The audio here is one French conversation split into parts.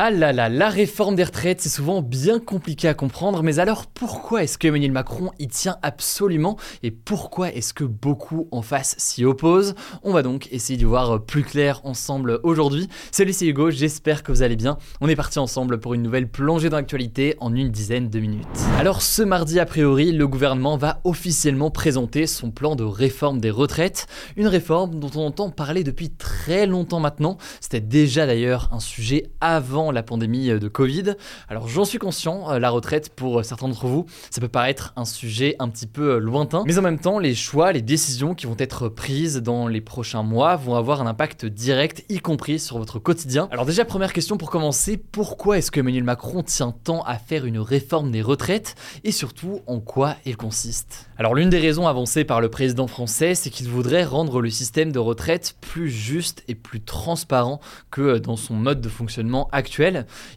Ah là là, la réforme des retraites, c'est souvent bien compliqué à comprendre, mais alors pourquoi est-ce que Emmanuel Macron y tient absolument et pourquoi est-ce que beaucoup en face s'y opposent? On va donc essayer d'y voir plus clair ensemble aujourd'hui. Salut, c'est Hugo, j'espère que vous allez bien. On est parti ensemble pour une nouvelle plongée dans l'actualité en une dizaine de minutes. Alors ce mardi, a priori, le gouvernement va officiellement présenter son plan de réforme des retraites, une réforme dont on entend parler depuis très longtemps maintenant. C'était déjà d'ailleurs un sujet avant la pandémie euh, de Covid. Alors j'en suis conscient, euh, la retraite pour euh, certains d'entre vous, ça peut paraître un sujet un petit peu lointain, mais en même temps les choix, les décisions qui vont être prises dans les prochains mois vont avoir un impact direct, y compris sur votre quotidien. Alors déjà première question pour commencer, pourquoi est-ce que Emmanuel Macron tient tant à faire une réforme des retraites? Et surtout en quoi elle consiste? Alors l'une des raisons avancées par le président français, c'est qu'il voudrait rendre le système de retraite plus juste et plus transparent que dans son mode de fonctionnement actuel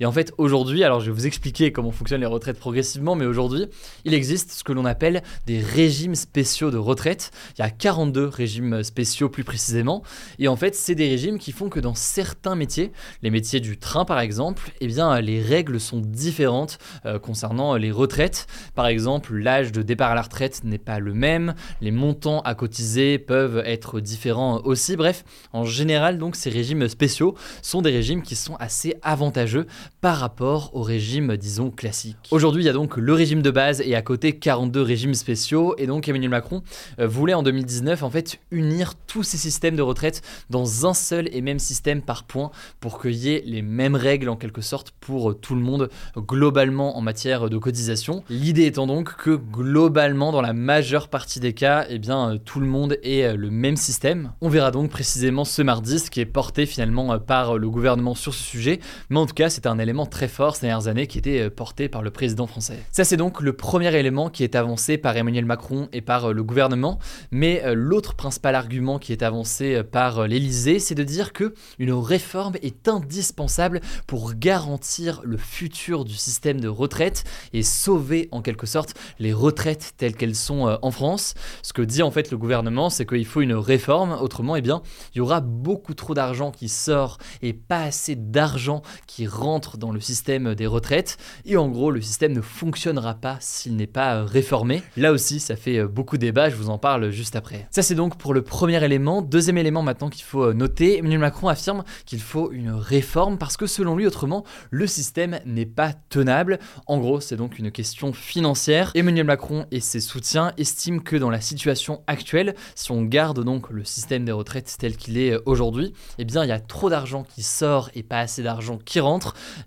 et en fait, aujourd'hui, alors je vais vous expliquer comment fonctionnent les retraites progressivement, mais aujourd'hui, il existe ce que l'on appelle des régimes spéciaux de retraite. Il y a 42 régimes spéciaux plus précisément. Et en fait, c'est des régimes qui font que dans certains métiers, les métiers du train par exemple, eh bien, les règles sont différentes euh, concernant les retraites. Par exemple, l'âge de départ à la retraite n'est pas le même, les montants à cotiser peuvent être différents aussi. Bref, en général, donc, ces régimes spéciaux sont des régimes qui sont assez avantageux par rapport au régime, disons, classique. Aujourd'hui, il y a donc le régime de base et à côté 42 régimes spéciaux. Et donc Emmanuel Macron euh, voulait en 2019 en fait unir tous ces systèmes de retraite dans un seul et même système par point pour qu'il y ait les mêmes règles en quelque sorte pour tout le monde globalement en matière de cotisation. L'idée étant donc que globalement dans la majeure partie des cas, eh bien euh, tout le monde euh, le même système. On verra donc précisément ce mardi ce qui est porté finalement par le gouvernement sur ce sujet. Mais en tout cas, c'est un élément très fort ces dernières années qui était euh, porté par le président français. Ça, c'est donc le premier élément qui est avancé par Emmanuel Macron et par euh, le gouvernement. Mais euh, l'autre principal argument qui est avancé par l'Élysée, c'est de dire que une réforme est indispensable pour garantir le futur du système de retraite et sauver en quelque sorte les retraites telles qu'elles sont en France. Ce que dit en fait le gouvernement, c'est qu'il faut une réforme. Autrement, eh bien, il y aura beaucoup trop d'argent qui sort et pas assez d'argent qui rentre dans le système des retraites. Et en gros, le système ne fonctionnera pas s'il n'est pas euh, réformé. Là aussi, ça fait euh, beaucoup débat, je vous en parle juste après. Ça, c'est donc pour le premier élément. Deuxième élément maintenant qu'il faut euh, noter, Emmanuel Macron affirme qu'il faut une réforme parce que selon lui, autrement, le système n'est pas tenable. En gros, c'est donc une question financière. Emmanuel Macron et ses soutiens estiment que dans la situation actuelle, si on garde donc le système des retraites tel qu'il est aujourd'hui, eh bien, il y a trop d'argent qui sort et pas assez d'argent qui.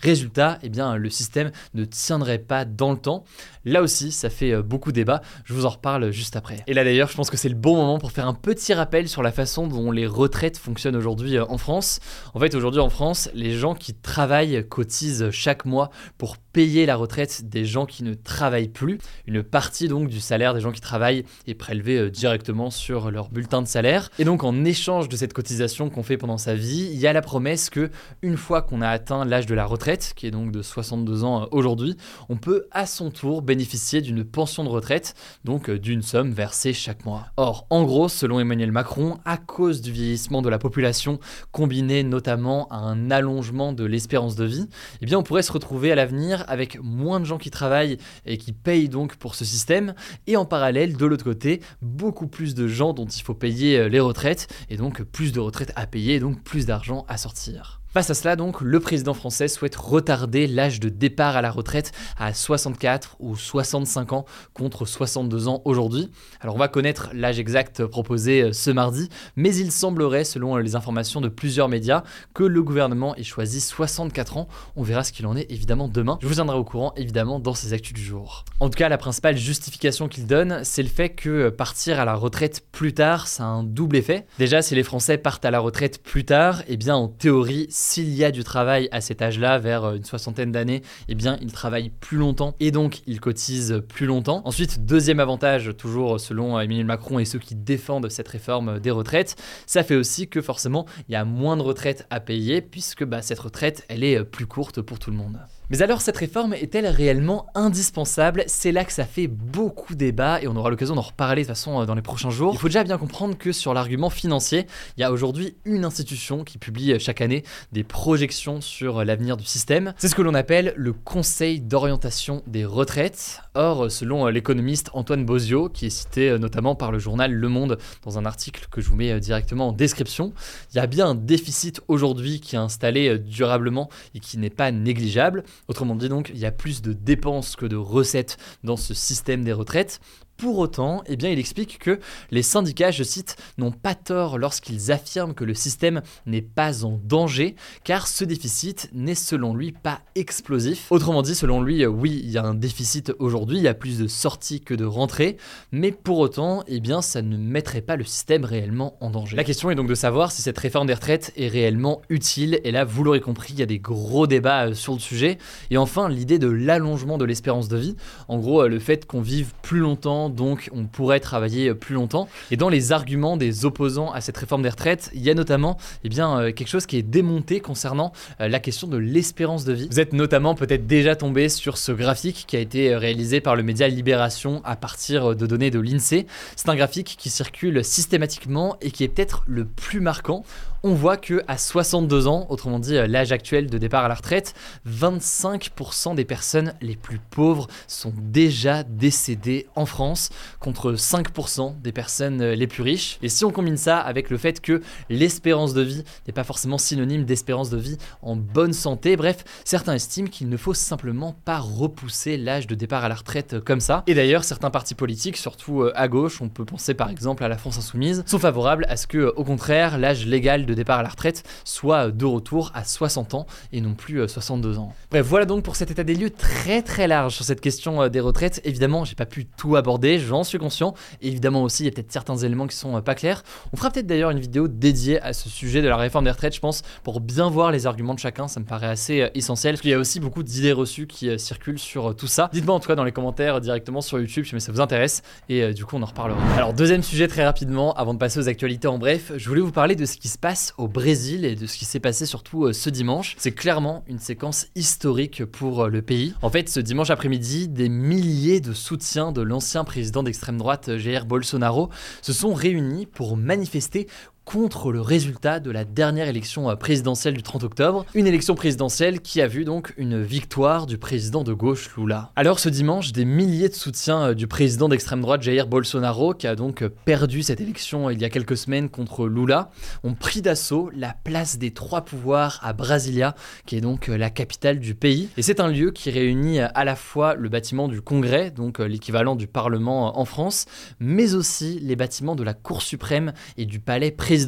Résultat, eh bien, le système ne tiendrait pas dans le temps. Là aussi, ça fait euh, beaucoup débat. Je vous en reparle juste après. Et là d'ailleurs, je pense que c'est le bon moment pour faire un petit rappel sur la façon dont les retraites fonctionnent aujourd'hui euh, en France. En fait, aujourd'hui en France, les gens qui travaillent cotisent chaque mois pour payer la retraite des gens qui ne travaillent plus. Une partie donc du salaire des gens qui travaillent est prélevée euh, directement sur leur bulletin de salaire. Et donc en échange de cette cotisation qu'on fait pendant sa vie, il y a la promesse que une fois qu'on a atteint l'âge de la retraite, qui est donc de 62 ans aujourd'hui, on peut à son tour bénéficier d'une pension de retraite, donc euh, d'une somme versée chaque mois. Or, en gros, selon Emmanuel Macron, à cause du vieillissement de la population, combiné notamment à un allongement de l'espérance de vie, eh bien on pourrait se retrouver à l'avenir avec moins de gens qui travaillent et qui payent donc pour ce système, et en parallèle, de l'autre côté, beaucoup plus de gens dont il faut payer euh, les retraites, et donc plus de retraites à payer, donc plus d'argent à sortir. Face à cela donc, le président français souhaite retarder l'âge de départ à la retraite à 64 ou 65 ans contre 62 ans aujourd'hui. Alors on va connaître l'âge exact proposé euh, ce mardi, mais il semblerait, selon les informations de plusieurs médias, que le gouvernement ait choisi 64 ans. On verra ce qu'il en est évidemment demain. Je vous tiendrai au courant évidemment dans ces actus du jour. En tout cas, la principale justification qu'il donne, c'est le fait que partir à la retraite plus tard, ça a un double effet. Déjà, si les Français partent à la retraite plus tard, eh bien en théorie, s'il y a du travail à cet âge-là, vers euh, une soixantaine d'années, eh bien, ils travaillent plus longtemps et donc ils cotisent plus longtemps. Ensuite, deuxième avantage, toujours selon Emmanuel Macron et ceux qui défendent cette réforme des retraites, ça fait aussi que forcément, il y a moins de retraites à payer puisque bah, cette retraite, elle est plus courte pour tout le monde. Mais alors cette réforme est-elle réellement indispensable? C'est là que ça fait beaucoup débat et on aura l'occasion d'en reparler de toute façon euh, dans les prochains jours. Il faut déjà bien comprendre que sur l'argument financier, il y a aujourd'hui une institution qui publie euh, chaque année des projections sur euh, l'avenir du système. C'est ce que l'on appelle le Conseil d'orientation des retraites. Or, selon l'économiste Antoine Bozio, qui est cité notamment par le journal Le Monde dans un article que je vous mets directement en description, il y a bien un déficit aujourd'hui qui est installé durablement et qui n'est pas négligeable. Autrement dit donc, il y a plus de dépenses que de recettes dans ce système des retraites. Pour autant, eh bien, il explique que les syndicats, je cite, n'ont pas tort lorsqu'ils affirment que le système n'est pas en danger, car ce déficit n'est selon lui pas explosif. Autrement dit, selon lui, oui, il y a un déficit aujourd'hui, il y a plus de sorties que de rentrées, mais pour autant, eh bien, ça ne mettrait pas le système réellement en danger. La question est donc de savoir si cette réforme des retraites est réellement utile, et là, vous l'aurez compris, il y a des gros débats euh, sur le sujet. Et enfin, l'idée de l'allongement de l'espérance de vie, en gros, euh, le fait qu'on vive plus longtemps, donc on pourrait travailler plus longtemps. Et dans les arguments des opposants à cette réforme des retraites, il y a notamment eh bien, euh, quelque chose qui est démonté concernant euh, la question de l'espérance de vie. Vous êtes notamment peut-être déjà tombé sur ce graphique qui a été réalisé par le média Libération à partir de données de l'INSEE. C'est un graphique qui circule systématiquement et qui est peut-être le plus marquant on voit que à 62 ans, autrement dit euh, l'âge actuel de départ à la retraite, 25% des personnes les plus pauvres sont déjà décédées en France, contre 5% des personnes euh, les plus riches. Et si on combine ça avec le fait que l'espérance de vie n'est pas forcément synonyme d'espérance de vie en bonne santé, bref, certains estiment qu'il ne faut simplement pas repousser l'âge de départ à la retraite euh, comme ça. Et d'ailleurs, certains partis politiques, surtout à gauche, on peut penser par exemple à la France Insoumise, sont favorables à ce que, au contraire, l'âge légal de de départ à la retraite soit de retour à 60 ans et non plus 62 euh, ans. Bref, voilà donc pour cet état des lieux très très large sur cette question euh, des retraites. Évidemment, j'ai pas pu tout aborder, j'en suis conscient. évidemment aussi, il y a peut-être certains éléments qui sont euh, pas clairs. On fera peut-être d'ailleurs une vidéo dédiée à ce sujet de la réforme des retraites, je pense, pour bien voir les arguments de chacun. Ça me paraît assez essentiel qu'il y a aussi beaucoup d'idées reçues qui circulent sur tout ça. Dites-moi en tout cas dans les commentaires directement sur YouTube si ça vous intéresse et du coup on en reparlera. Alors deuxième sujet très rapidement avant de passer aux actualités en bref, je voulais vous parler de ce qui se passe au Brésil et de ce qui s'est passé surtout euh, ce dimanche. C'est clairement une séquence historique pour euh, le pays. En fait, ce dimanche après-midi, des milliers de soutiens de l'ancien président d'extrême droite euh, Jair Bolsonaro se sont réunis pour manifester contre le résultat de la dernière élection euh, présidentielle du 30 octobre, une élection présidentielle qui a vu donc une victoire du président de gauche Lula. Alors ce dimanche, des milliers de soutiens euh, du président d'extrême droite Jair Bolsonaro, qui a donc euh, perdu cette élection il y a quelques semaines contre Lula, ont pris d'assaut la place des trois pouvoirs à Brasilia, qui est donc la capitale du pays. Et c'est un lieu qui réunit à la fois le bâtiment du Congrès, donc l'équivalent du Parlement en France, mais aussi les bâtiments de la Cour suprême et du palais présidentiel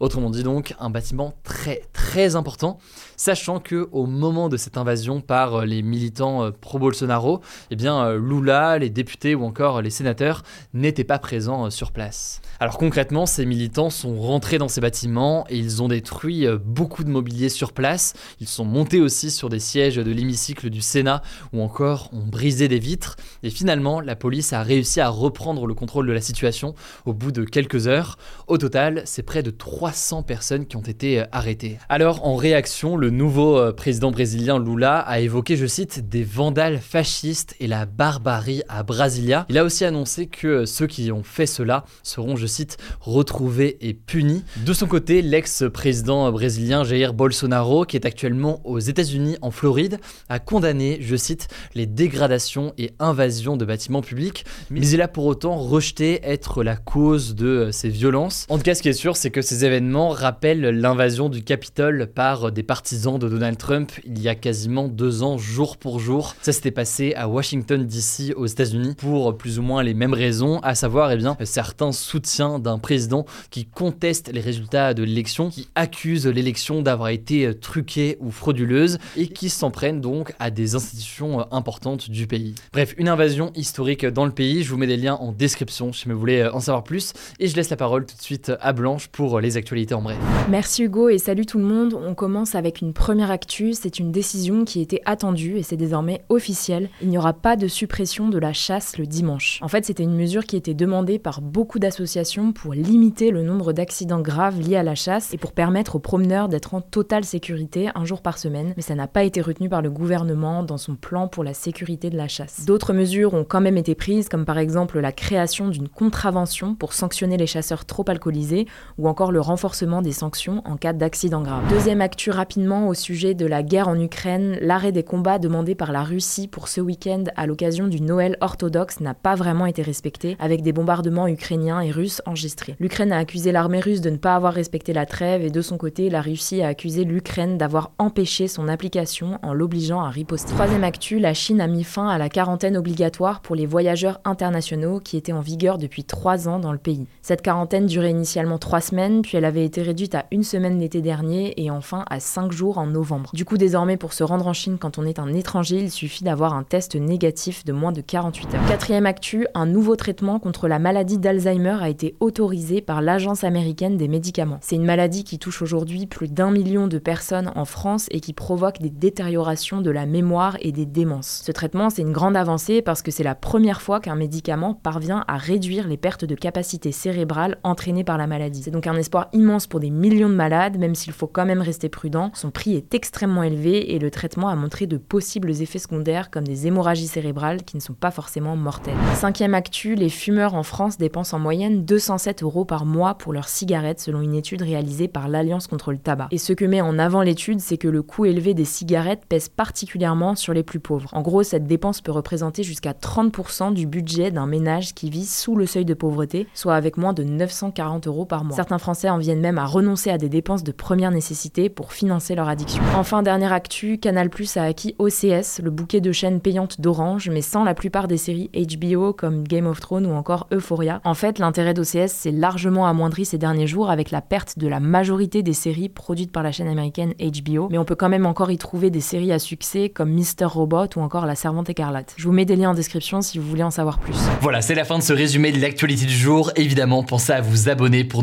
Autrement dit donc, un bâtiment très très important, sachant que au moment de cette invasion par euh, les militants euh, pro-Bolsonaro, eh bien euh, Lula, les députés ou encore les sénateurs n'étaient pas présents sur place. Alors concrètement, ces militants sont rentrés dans ces bâtiments et ils ont détruit beaucoup de mobilier sur place. Ils sont montés aussi sur des sièges de l'hémicycle du Sénat ou encore ont brisé des vitres. Et finalement, la police a réussi à reprendre le contrôle de la situation au bout de quelques heures. Au total, c'est près de 300 personnes qui ont été euh, arrêtées. Alors, en réaction, le nouveau euh, président brésilien Lula a évoqué, je cite, des vandales fascistes et la barbarie à Brasilia. Il a aussi annoncé que euh, ceux qui ont fait cela seront, je cite, retrouvés et punis. De son côté, l'ex-président brésilien Jair Bolsonaro, qui est actuellement aux États-Unis en Floride, a condamné, je cite, les dégradations et invasions de bâtiments publics, mais il a pour autant rejeté être la cause de ces violences. En tout cas, ce qui est est sûr, c'est que ces événements rappellent l'invasion du Capitole par des partisans de Donald Trump il y a quasiment deux ans, jour pour jour. Ça s'était passé à Washington DC aux États-Unis pour plus ou moins les mêmes raisons, à savoir eh bien, certains soutiens d'un président qui conteste les résultats de l'élection, qui accuse l'élection d'avoir été truquée ou frauduleuse et qui s'en prennent donc à des institutions importantes du pays. Bref, une invasion historique dans le pays. Je vous mets des liens en description si vous voulez en savoir plus et je laisse la parole tout de suite à Pour les actualités en bref. Merci Hugo et salut tout le monde. On commence avec une première actu. C'est une décision qui était attendue et c'est désormais officiel. Il n'y aura pas de suppression de la chasse le dimanche. En fait, c'était une mesure qui était demandée par beaucoup d'associations pour limiter le nombre d'accidents graves liés à la chasse et pour permettre aux promeneurs d'être en totale sécurité un jour par semaine. Mais ça n'a pas été retenu par le gouvernement dans son plan pour la sécurité de la chasse. D'autres mesures ont quand même été prises, comme par exemple la création d'une contravention pour sanctionner les chasseurs trop alcoolisés ou encore le renforcement des sanctions en cas d'accident grave. Deuxième actu rapidement au sujet de la guerre en Ukraine, l'arrêt des combats demandé par la Russie pour ce week-end à l'occasion du Noël orthodoxe n'a pas vraiment été respecté, avec des bombardements ukrainiens et russes enregistrés. L'Ukraine a accusé l'armée russe de ne pas avoir respecté la trêve et de son côté, la Russie a accusé l'Ukraine d'avoir empêché son application en l'obligeant à riposter. Troisième actu, la Chine a mis fin à la quarantaine obligatoire pour les voyageurs internationaux qui était en vigueur depuis trois ans dans le pays. Cette quarantaine durait initialement trois semaines, puis elle avait été réduite à une semaine l'été dernier et enfin à cinq jours en novembre. Du coup, désormais, pour se rendre en Chine quand on est un étranger, il suffit d'avoir un test négatif de moins de 48 heures. Quatrième actu, un nouveau traitement contre la maladie d'Alzheimer a été autorisé par l'Agence américaine des médicaments. C'est une maladie qui touche aujourd'hui plus d'un million de personnes en France et qui provoque des détériorations de la mémoire et des démences. Ce traitement, c'est une grande avancée parce que c'est la première fois qu'un médicament parvient à réduire les pertes de capacité cérébrale entraînées par la maladie. C'est donc un espoir immense pour des millions de malades, même s'il faut quand même rester prudent. Son prix est extrêmement élevé et le traitement a montré de possibles effets secondaires comme des hémorragies cérébrales qui ne sont pas forcément mortelles. Cinquième actu, les fumeurs en France dépensent en moyenne 207 euros par mois pour leurs cigarettes selon une étude réalisée par l'Alliance contre le tabac. Et ce que met en avant l'étude, c'est que le coût élevé des cigarettes pèse particulièrement sur les plus pauvres. En gros, cette dépense peut représenter jusqu'à 30% du budget d'un ménage qui vit sous le seuil de pauvreté, soit avec moins de 940 euros par mois. Certains Français en viennent même à renoncer à des dépenses de première nécessité pour financer leur addiction. Enfin, dernière actu, Canal Plus a acquis OCS, le bouquet de chaînes payantes d'Orange, mais sans la plupart des séries HBO comme Game of Thrones ou encore Euphoria. En fait, l'intérêt d'OCS s'est largement amoindri ces derniers jours avec la perte de la majorité des séries produites par la chaîne américaine HBO, mais on peut quand même encore y trouver des séries à succès comme Mr. Robot ou encore La Servante écarlate. Je vous mets des liens en description si vous voulez en savoir plus. Voilà, c'est la fin de ce résumé de l'actualité du jour. Évidemment, pensez à vous abonner pour